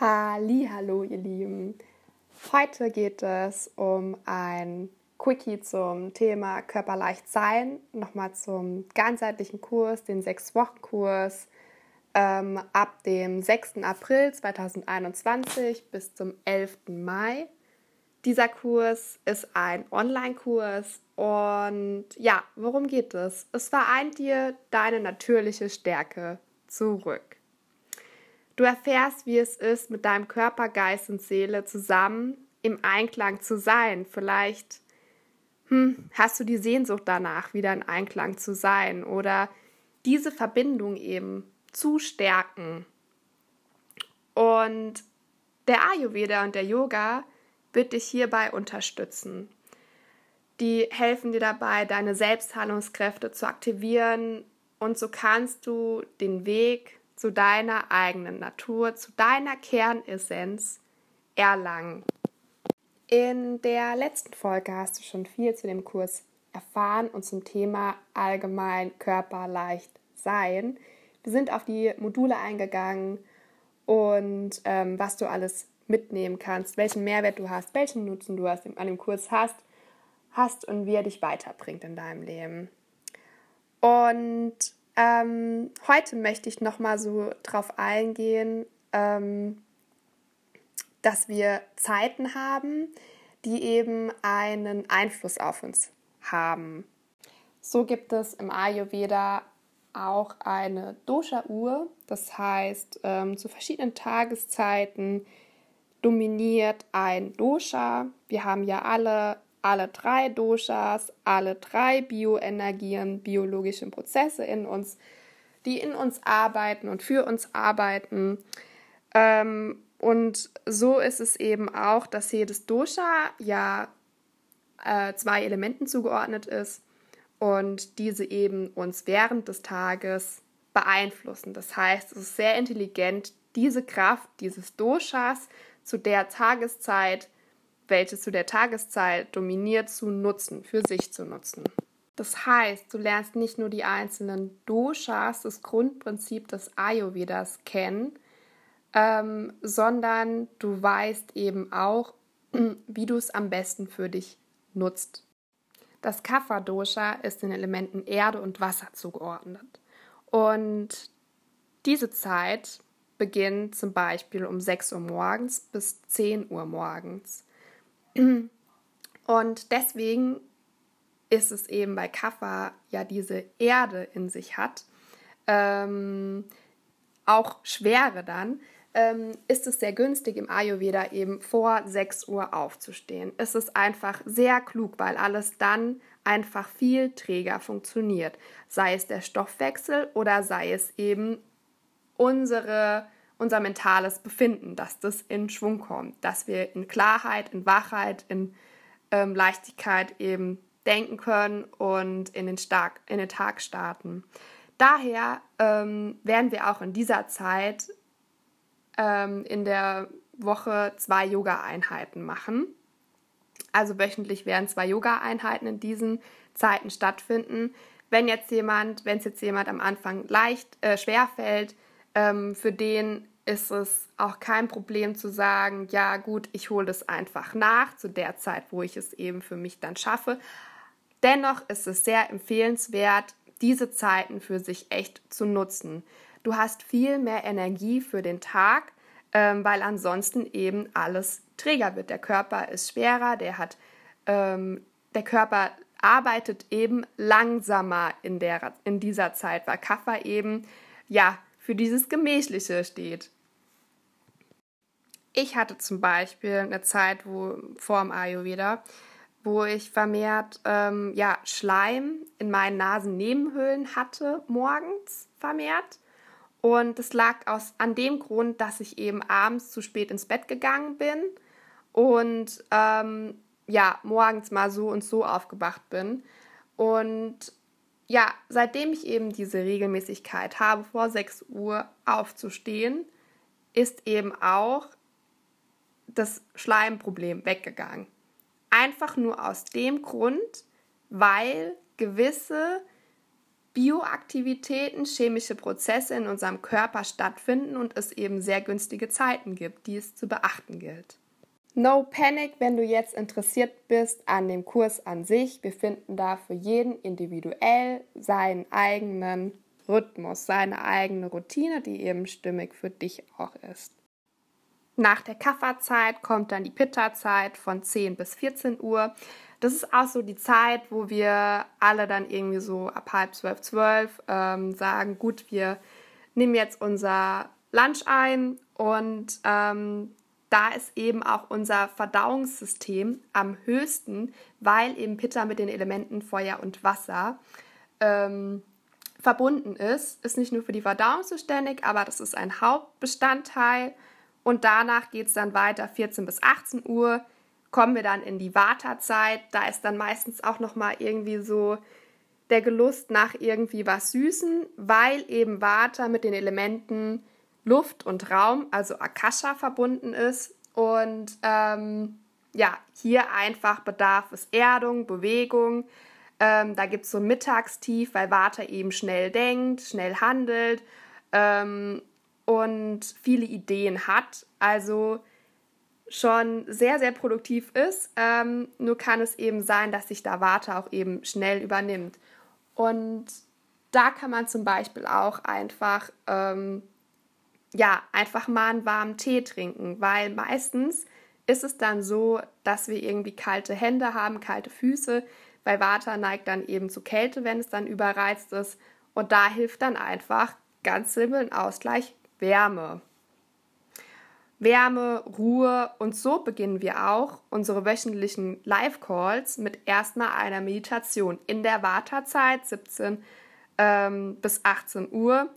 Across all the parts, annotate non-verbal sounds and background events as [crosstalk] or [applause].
Hallo, ihr Lieben. Heute geht es um ein Quickie zum Thema Körperleicht sein, nochmal zum ganzheitlichen Kurs, den Sechs-Wochen-Kurs ähm, ab dem 6. April 2021 bis zum 11. Mai. Dieser Kurs ist ein Online-Kurs und ja, worum geht es? Es vereint dir deine natürliche Stärke zurück. Du erfährst, wie es ist, mit deinem Körper, Geist und Seele zusammen im Einklang zu sein. Vielleicht hm, hast du die Sehnsucht danach, wieder in Einklang zu sein oder diese Verbindung eben zu stärken. Und der Ayurveda und der Yoga wird dich hierbei unterstützen. Die helfen dir dabei, deine Selbstheilungskräfte zu aktivieren und so kannst du den Weg zu deiner eigenen Natur, zu deiner Kernessenz erlangen. In der letzten Folge hast du schon viel zu dem Kurs erfahren und zum Thema allgemein körperleicht sein. Wir sind auf die Module eingegangen und ähm, was du alles mitnehmen kannst, welchen Mehrwert du hast, welchen Nutzen du hast, an dem Kurs hast, hast und wie er dich weiterbringt in deinem Leben. Und ähm, heute möchte ich nochmal so drauf eingehen, ähm, dass wir Zeiten haben, die eben einen Einfluss auf uns haben. So gibt es im Ayurveda auch eine Dosha-Uhr, das heißt, ähm, zu verschiedenen Tageszeiten dominiert ein Dosha. Wir haben ja alle alle drei Doshas, alle drei Bioenergien, biologischen Prozesse in uns, die in uns arbeiten und für uns arbeiten. Ähm, und so ist es eben auch, dass jedes Dosha ja äh, zwei Elementen zugeordnet ist und diese eben uns während des Tages beeinflussen. Das heißt, es ist sehr intelligent, diese Kraft dieses Doshas zu der Tageszeit welches zu der Tageszeit dominiert, zu nutzen, für sich zu nutzen. Das heißt, du lernst nicht nur die einzelnen Doshas, das Grundprinzip des Ayurvedas kennen, ähm, sondern du weißt eben auch, [clears throat] wie du es am besten für dich nutzt. Das Kapha-Dosha ist den Elementen Erde und Wasser zugeordnet. Und diese Zeit beginnt zum Beispiel um 6 Uhr morgens bis 10 Uhr morgens. Und deswegen ist es eben bei Kaffa ja diese Erde in sich hat, ähm, auch Schwere dann, ähm, ist es sehr günstig im Ayurveda eben vor 6 Uhr aufzustehen. Es ist einfach sehr klug, weil alles dann einfach viel träger funktioniert. Sei es der Stoffwechsel oder sei es eben unsere unser mentales Befinden, dass das in Schwung kommt, dass wir in Klarheit, in Wachheit, in ähm, Leichtigkeit eben denken können und in den, Stark, in den Tag starten. Daher ähm, werden wir auch in dieser Zeit ähm, in der Woche zwei Yoga-Einheiten machen. Also wöchentlich werden zwei Yoga-Einheiten in diesen Zeiten stattfinden. Wenn jetzt jemand, wenn es jetzt jemand am Anfang leicht äh, schwer fällt, ähm, für den ist es auch kein Problem zu sagen, ja gut, ich hole das einfach nach zu der Zeit, wo ich es eben für mich dann schaffe. Dennoch ist es sehr empfehlenswert, diese Zeiten für sich echt zu nutzen. Du hast viel mehr Energie für den Tag, ähm, weil ansonsten eben alles träger wird. Der Körper ist schwerer, der hat, ähm, der Körper arbeitet eben langsamer in, der, in dieser Zeit, weil Kaffer eben ja für dieses Gemächliche steht. Ich hatte zum Beispiel eine Zeit, wo vor dem Ayurveda, wo ich vermehrt ähm, ja, Schleim in meinen Nasennebenhöhlen hatte, morgens vermehrt. Und das lag aus, an dem Grund, dass ich eben abends zu spät ins Bett gegangen bin und ähm, ja, morgens mal so und so aufgewacht bin. Und ja, seitdem ich eben diese Regelmäßigkeit habe, vor 6 Uhr aufzustehen, ist eben auch das Schleimproblem weggegangen. Einfach nur aus dem Grund, weil gewisse Bioaktivitäten, chemische Prozesse in unserem Körper stattfinden und es eben sehr günstige Zeiten gibt, die es zu beachten gilt. No Panic, wenn du jetzt interessiert bist an dem Kurs an sich. Wir finden da für jeden individuell seinen eigenen Rhythmus, seine eigene Routine, die eben stimmig für dich auch ist. Nach der Kafferzeit kommt dann die Pitta-Zeit von 10 bis 14 Uhr. Das ist auch so die Zeit, wo wir alle dann irgendwie so ab halb zwölf, zwölf ähm, sagen, gut, wir nehmen jetzt unser Lunch ein und ähm, da ist eben auch unser Verdauungssystem am höchsten, weil eben Pitta mit den Elementen Feuer und Wasser ähm, verbunden ist. Ist nicht nur für die Verdauung zuständig, aber das ist ein Hauptbestandteil. Und danach geht es dann weiter, 14 bis 18 Uhr, kommen wir dann in die Wartezeit. Da ist dann meistens auch nochmal irgendwie so der Gelust nach irgendwie was Süßen, weil eben Vata mit den Elementen Luft und Raum, also Akasha, verbunden ist. Und ähm, ja, hier einfach bedarf es Erdung, Bewegung. Ähm, da gibt es so ein Mittagstief, weil Vata eben schnell denkt, schnell handelt ähm, und viele Ideen hat. Also schon sehr, sehr produktiv ist. Ähm, nur kann es eben sein, dass sich da Vata auch eben schnell übernimmt. Und da kann man zum Beispiel auch einfach ähm, ja, einfach mal einen warmen Tee trinken, weil meistens ist es dann so, dass wir irgendwie kalte Hände haben, kalte Füße, weil Vata neigt dann eben zu Kälte, wenn es dann überreizt ist. Und da hilft dann einfach ganz simpel ein Ausgleich Wärme. Wärme, Ruhe und so beginnen wir auch unsere wöchentlichen Live-Calls mit erstmal einer Meditation in der Vata-Zeit, 17 ähm, bis 18 Uhr.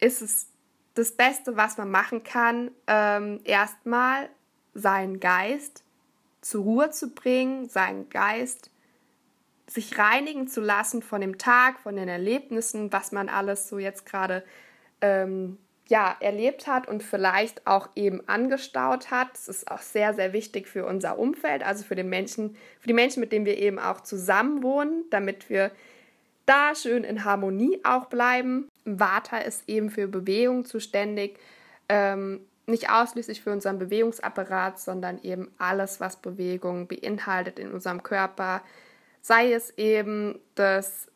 Ist es das Beste, was man machen kann, ähm, erstmal seinen Geist zur Ruhe zu bringen, seinen Geist sich reinigen zu lassen von dem Tag, von den Erlebnissen, was man alles so jetzt gerade ähm, ja, erlebt hat und vielleicht auch eben angestaut hat. Das ist auch sehr, sehr wichtig für unser Umfeld, also für den Menschen, für die Menschen, mit denen wir eben auch zusammen wohnen, damit wir da schön in Harmonie auch bleiben. Vata ist eben für Bewegung zuständig, ähm, nicht ausschließlich für unseren Bewegungsapparat, sondern eben alles, was Bewegung beinhaltet in unserem Körper, sei es eben das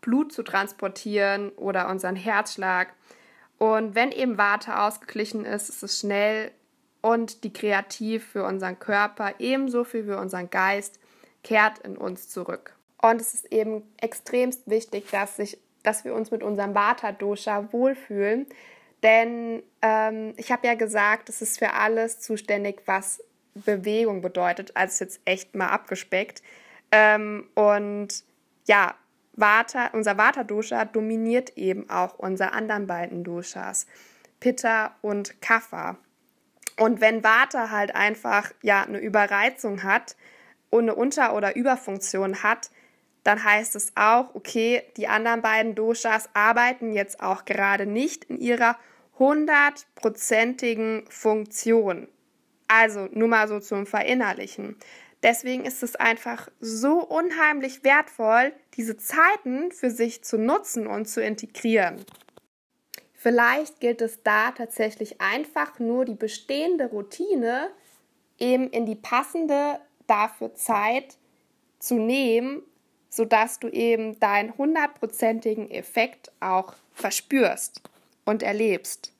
Blut zu transportieren oder unseren Herzschlag. Und wenn eben Vata ausgeglichen ist, ist es schnell und die Kreativ für unseren Körper ebenso viel für unseren Geist kehrt in uns zurück. Und es ist eben extremst wichtig, dass, sich, dass wir uns mit unserem Vata-Dosha wohlfühlen. Denn ähm, ich habe ja gesagt, es ist für alles zuständig, was Bewegung bedeutet. Also jetzt echt mal abgespeckt. Ähm, und ja, Vata, unser Vata-Dosha dominiert eben auch unsere anderen beiden Doshas, Pitta und Kapha. Und wenn Vata halt einfach ja eine Überreizung hat und eine Unter- oder Überfunktion hat, dann heißt es auch, okay, die anderen beiden Doshas arbeiten jetzt auch gerade nicht in ihrer hundertprozentigen Funktion. Also nur mal so zum Verinnerlichen. Deswegen ist es einfach so unheimlich wertvoll, diese Zeiten für sich zu nutzen und zu integrieren. Vielleicht gilt es da tatsächlich einfach nur die bestehende Routine eben in die passende dafür Zeit zu nehmen sodass du eben deinen hundertprozentigen Effekt auch verspürst und erlebst.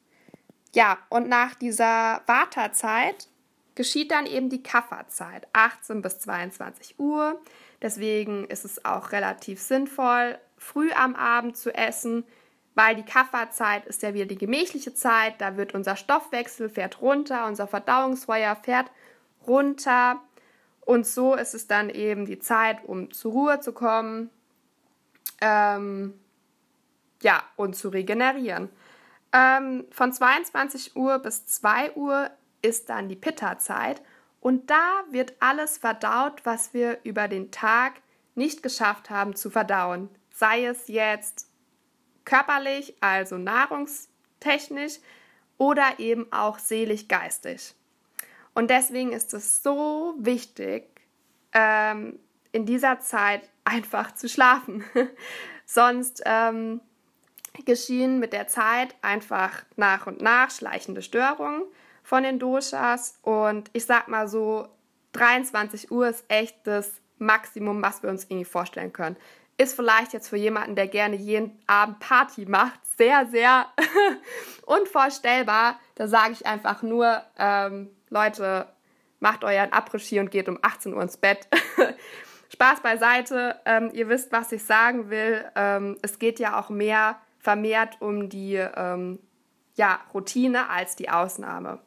Ja, und nach dieser Wartezeit geschieht dann eben die Kafferzeit, 18 bis 22 Uhr. Deswegen ist es auch relativ sinnvoll, früh am Abend zu essen, weil die Kafferzeit ist ja wieder die gemächliche Zeit. Da wird unser Stoffwechsel fährt runter, unser Verdauungsfeuer fährt runter Und so ist es dann eben die Zeit, um zur Ruhe zu kommen, ähm, ja, und zu regenerieren. Ähm, von 22 Uhr bis 2 Uhr ist dann die Pitta-Zeit und da wird alles verdaut, was wir über den Tag nicht geschafft haben zu verdauen. Sei es jetzt körperlich, also nahrungstechnisch, oder eben auch seelisch-geistig. Und deswegen ist es so wichtig, ähm, in dieser Zeit einfach zu schlafen. [laughs] Sonst ähm, geschehen mit der Zeit einfach nach und nach schleichende Störungen von den Doshas. Und ich sag mal so, 23 Uhr ist echt das Maximum, was wir uns irgendwie vorstellen können. Ist vielleicht jetzt für jemanden, der gerne jeden Abend Party macht, sehr, sehr [laughs] unvorstellbar. Da sage ich einfach nur, ähm, Leute, macht euren Après-Ski und geht um 18 Uhr ins Bett. [laughs] Spaß beiseite. Ähm, ihr wisst, was ich sagen will. Ähm, es geht ja auch mehr vermehrt um die ähm, ja, Routine als die Ausnahme.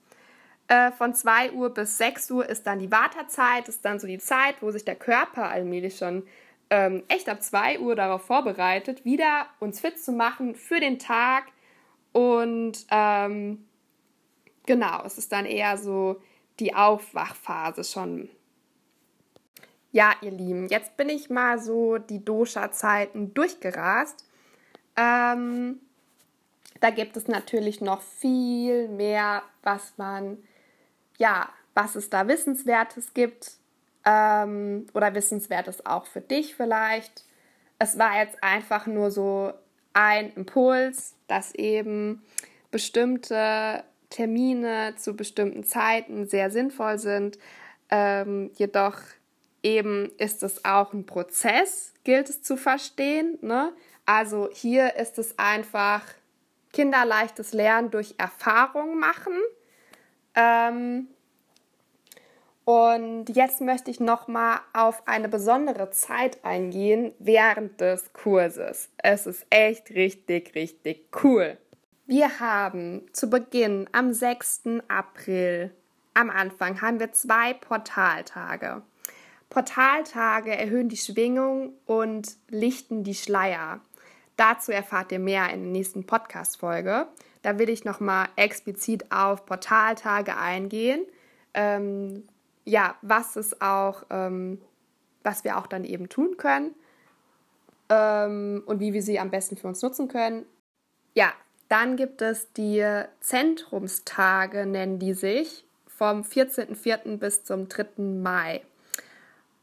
Äh, von 2 Uhr bis 6 Uhr ist dann die Wartezeit, ist dann so die Zeit, wo sich der Körper allmählich schon ähm, echt ab 2 Uhr darauf vorbereitet, wieder uns fit zu machen für den Tag. Und ähm, genau, es ist dann eher so die Aufwachphase schon. Ja, ihr Lieben, jetzt bin ich mal so die Dosha-Zeiten durchgerast. Ähm, da gibt es natürlich noch viel mehr, was man ja, was es da Wissenswertes gibt ähm, oder Wissenswertes auch für dich vielleicht. Es war jetzt einfach nur so ein Impuls, dass eben bestimmte Termine zu bestimmten Zeiten sehr sinnvoll sind. Ähm, jedoch eben ist es auch ein Prozess, gilt es zu verstehen. Ne? Also hier ist es einfach kinderleichtes Lernen durch Erfahrung machen. Ähm, und jetzt möchte ich nochmal auf eine besondere Zeit eingehen während des Kurses. Es ist echt richtig, richtig cool. Wir haben zu Beginn am 6. April, am Anfang, haben wir zwei Portaltage. Portaltage erhöhen die Schwingung und lichten die Schleier. Dazu erfahrt ihr mehr in der nächsten Podcast-Folge. Da will ich nochmal explizit auf Portaltage eingehen. Ähm, ja, was es auch, ähm, was wir auch dann eben tun können ähm, und wie wir sie am besten für uns nutzen können. Ja, dann gibt es die Zentrumstage, nennen die sich, vom 14.04. bis zum 3. Mai.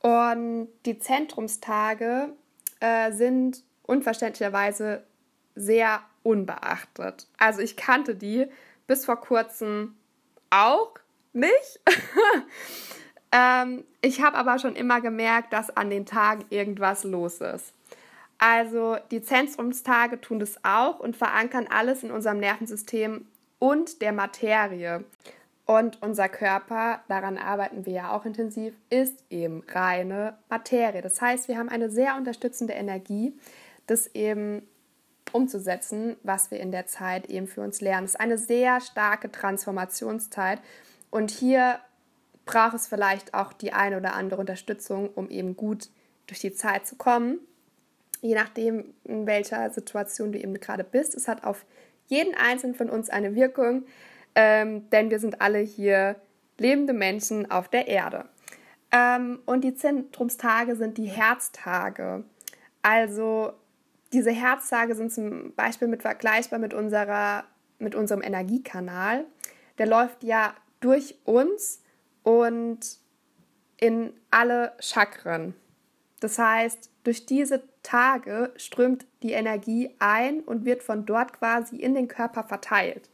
Und die Zentrumstage äh, sind unverständlicherweise sehr unbeachtet. Also ich kannte die bis vor kurzem auch nicht. [laughs] ähm, ich habe aber schon immer gemerkt, dass an den Tagen irgendwas los ist. Also die Zentrumstage tun das auch und verankern alles in unserem Nervensystem und der Materie. Und unser Körper, daran arbeiten wir ja auch intensiv, ist eben reine Materie. Das heißt, wir haben eine sehr unterstützende Energie, das eben umzusetzen, was wir in der Zeit eben für uns lernen. Es ist eine sehr starke Transformationszeit und hier braucht es vielleicht auch die eine oder andere Unterstützung, um eben gut durch die Zeit zu kommen. Je nachdem, in welcher Situation du eben gerade bist. Es hat auf jeden einzelnen von uns eine Wirkung, ähm, denn wir sind alle hier lebende Menschen auf der Erde. Ähm, und die Zentrumstage sind die Herztage. Also diese Herztage sind zum Beispiel mit vergleichbar mit, unserer, mit unserem Energiekanal. Der läuft ja durch uns und in alle Chakren. Das heißt, durch diese Tage strömt die Energie ein und wird von dort quasi in den Körper verteilt.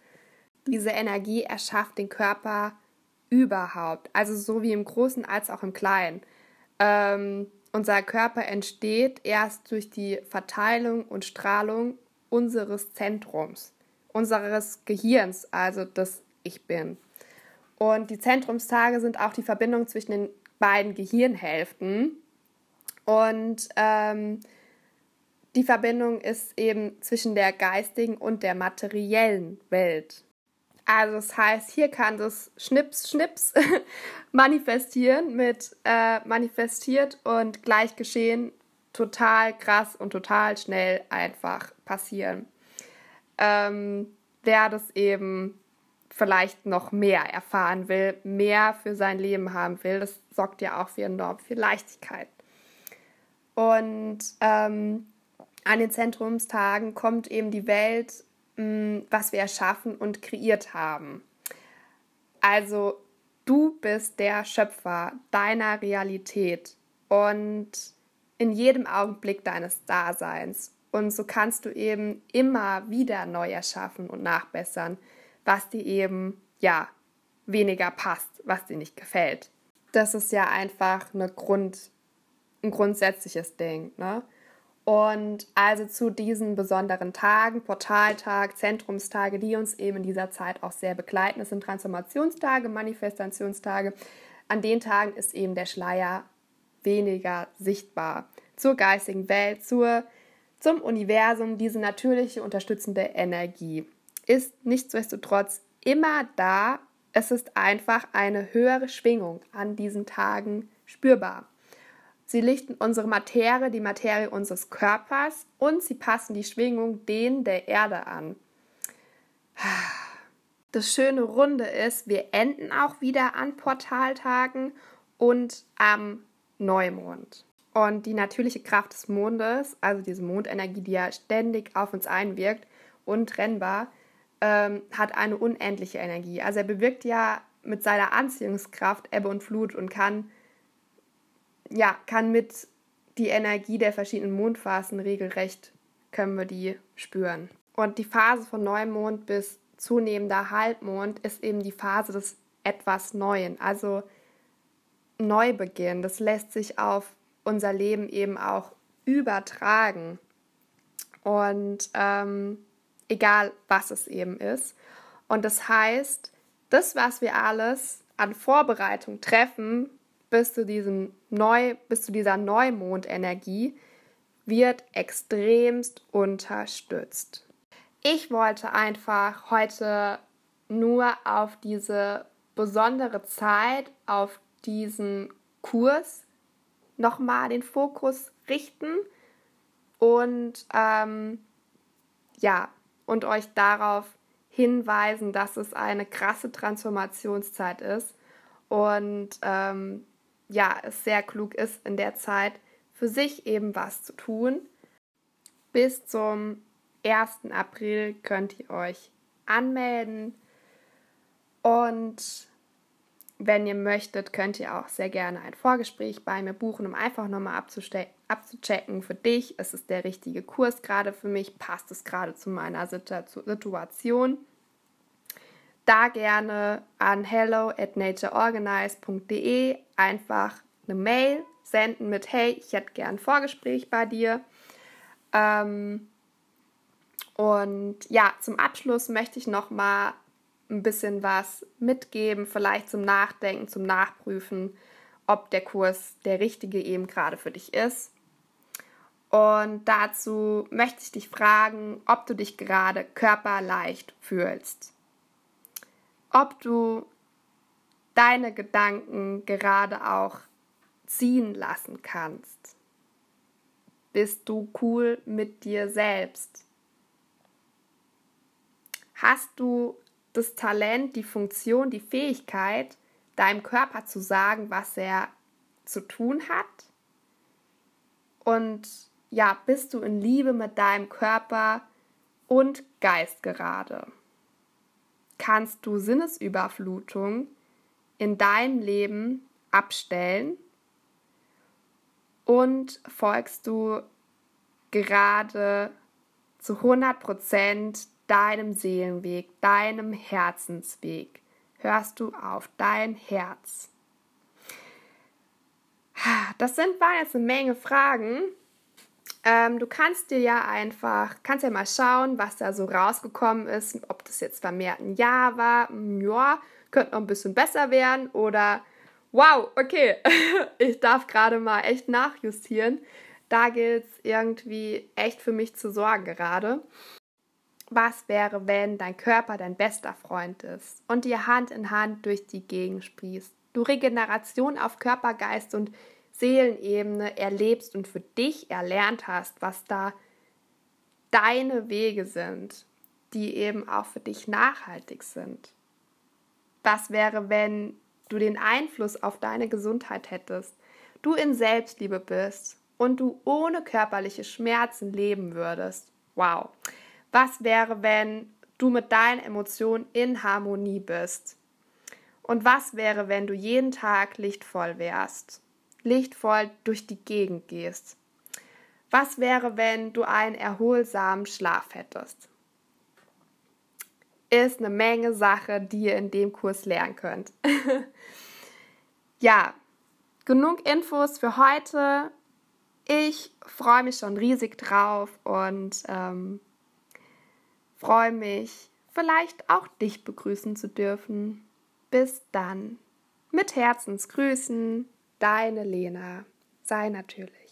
Diese Energie erschafft den Körper überhaupt, also so wie im Großen als auch im Kleinen. Ähm, unser Körper entsteht erst durch die Verteilung und Strahlung unseres Zentrums, unseres Gehirns, also des Ich Bin. Und die Zentrumstage sind auch die Verbindung zwischen den beiden Gehirnhälften. Und ähm, die Verbindung ist eben zwischen der geistigen und der materiellen Welt. Also das heißt, hier kann das Schnips, Schnips [laughs] manifestieren mit äh, manifestiert und gleich geschehen total krass und total schnell einfach passieren. Ähm, wer das eben vielleicht noch mehr erfahren will, mehr für sein Leben haben will, das sorgt ja auch für enorm viel Leichtigkeit. Und ähm, an den Zentrumstagen kommt eben die Welt, was wir erschaffen und kreiert haben. Also du bist der Schöpfer deiner Realität und in jedem Augenblick deines Daseins. Und so kannst du eben immer wieder neu erschaffen und nachbessern, was dir eben, ja, weniger passt, was dir nicht gefällt. Das ist ja einfach eine Grund, ein grundsätzliches Ding. Ne? Und also zu diesen besonderen Tagen, Portaltag, Zentrumstage, die uns eben in dieser Zeit auch sehr begleiten. Es sind Transformationstage, Manifestationstage. An den Tagen ist eben der Schleier weniger sichtbar. Zur geistigen Welt, zur, zum Universum, diese natürliche unterstützende Energie ist nichtsdestotrotz immer da. Es ist einfach eine höhere Schwingung an diesen Tagen spürbar. Sie lichten unsere Materie, die Materie unseres Körpers und sie passen die Schwingung denen der Erde an. Das schöne Runde ist, wir enden auch wieder an Portaltagen und am Neumond. Und die natürliche Kraft des Mondes, also diese Mondenergie, die ja ständig auf uns einwirkt, untrennbar, ähm, hat eine unendliche Energie. Also er bewirkt ja mit seiner Anziehungskraft Ebbe und Flut und kann, ja, kann mit die Energie der verschiedenen Mondphasen regelrecht, können wir die spüren. Und die Phase von Neumond bis zunehmender Halbmond ist eben die Phase des etwas Neuen, also Neubeginn. Das lässt sich auf unser Leben eben auch übertragen. Und ähm, egal was es eben ist. Und das heißt, das, was wir alles an Vorbereitung treffen, bis zu, diesem Neu, bis zu dieser Neumondenergie, wird extremst unterstützt. Ich wollte einfach heute nur auf diese besondere Zeit, auf diesen Kurs nochmal den Fokus richten und ähm, ja, und euch darauf hinweisen, dass es eine krasse Transformationszeit ist und ähm, ja, es sehr klug ist, in der Zeit für sich eben was zu tun. Bis zum 1. April könnt ihr euch anmelden und wenn ihr möchtet, könnt ihr auch sehr gerne ein Vorgespräch bei mir buchen, um einfach nochmal abzuchecken für dich, ist es der richtige Kurs gerade für mich, passt es gerade zu meiner Situation. Da gerne an hello at natureorganize.de einfach eine Mail senden mit Hey, ich hätte gern ein Vorgespräch bei dir. Ähm, und ja, zum Abschluss möchte ich nochmal ein bisschen was mitgeben, vielleicht zum Nachdenken, zum Nachprüfen, ob der Kurs der richtige eben gerade für dich ist. Und dazu möchte ich dich fragen, ob du dich gerade körperleicht fühlst. Ob du deine Gedanken gerade auch ziehen lassen kannst. Bist du cool mit dir selbst? Hast du das Talent, die Funktion, die Fähigkeit, deinem Körper zu sagen, was er zu tun hat. Und ja, bist du in Liebe mit deinem Körper und Geist gerade? Kannst du Sinnesüberflutung in deinem Leben abstellen? Und folgst du gerade zu 100 Prozent deinem Seelenweg, deinem Herzensweg? Hörst du auf dein Herz? Das sind, waren jetzt eine Menge Fragen. Ähm, du kannst dir ja einfach, kannst ja mal schauen, was da so rausgekommen ist, ob das jetzt vermehrt ein Ja war, hm, ja, könnte noch ein bisschen besser werden oder wow, okay, [laughs] ich darf gerade mal echt nachjustieren. Da gilt es irgendwie echt für mich zu sorgen gerade. Was wäre, wenn dein Körper dein bester Freund ist und dir Hand in Hand durch die Gegend sprießt? Du Regeneration auf Körper, Geist und Seelenebene erlebst und für dich erlernt hast, was da deine Wege sind, die eben auch für dich nachhaltig sind. Was wäre, wenn du den Einfluss auf deine Gesundheit hättest, du in Selbstliebe bist und du ohne körperliche Schmerzen leben würdest? Wow. Was wäre, wenn du mit deinen Emotionen in Harmonie bist? Und was wäre, wenn du jeden Tag lichtvoll wärst? Lichtvoll durch die Gegend gehst? Was wäre, wenn du einen erholsamen Schlaf hättest? Ist eine Menge Sache, die ihr in dem Kurs lernen könnt. [laughs] ja, genug Infos für heute. Ich freue mich schon riesig drauf und ähm, freue mich, vielleicht auch dich begrüßen zu dürfen. Bis dann. Mit Herzensgrüßen, deine Lena. Sei natürlich.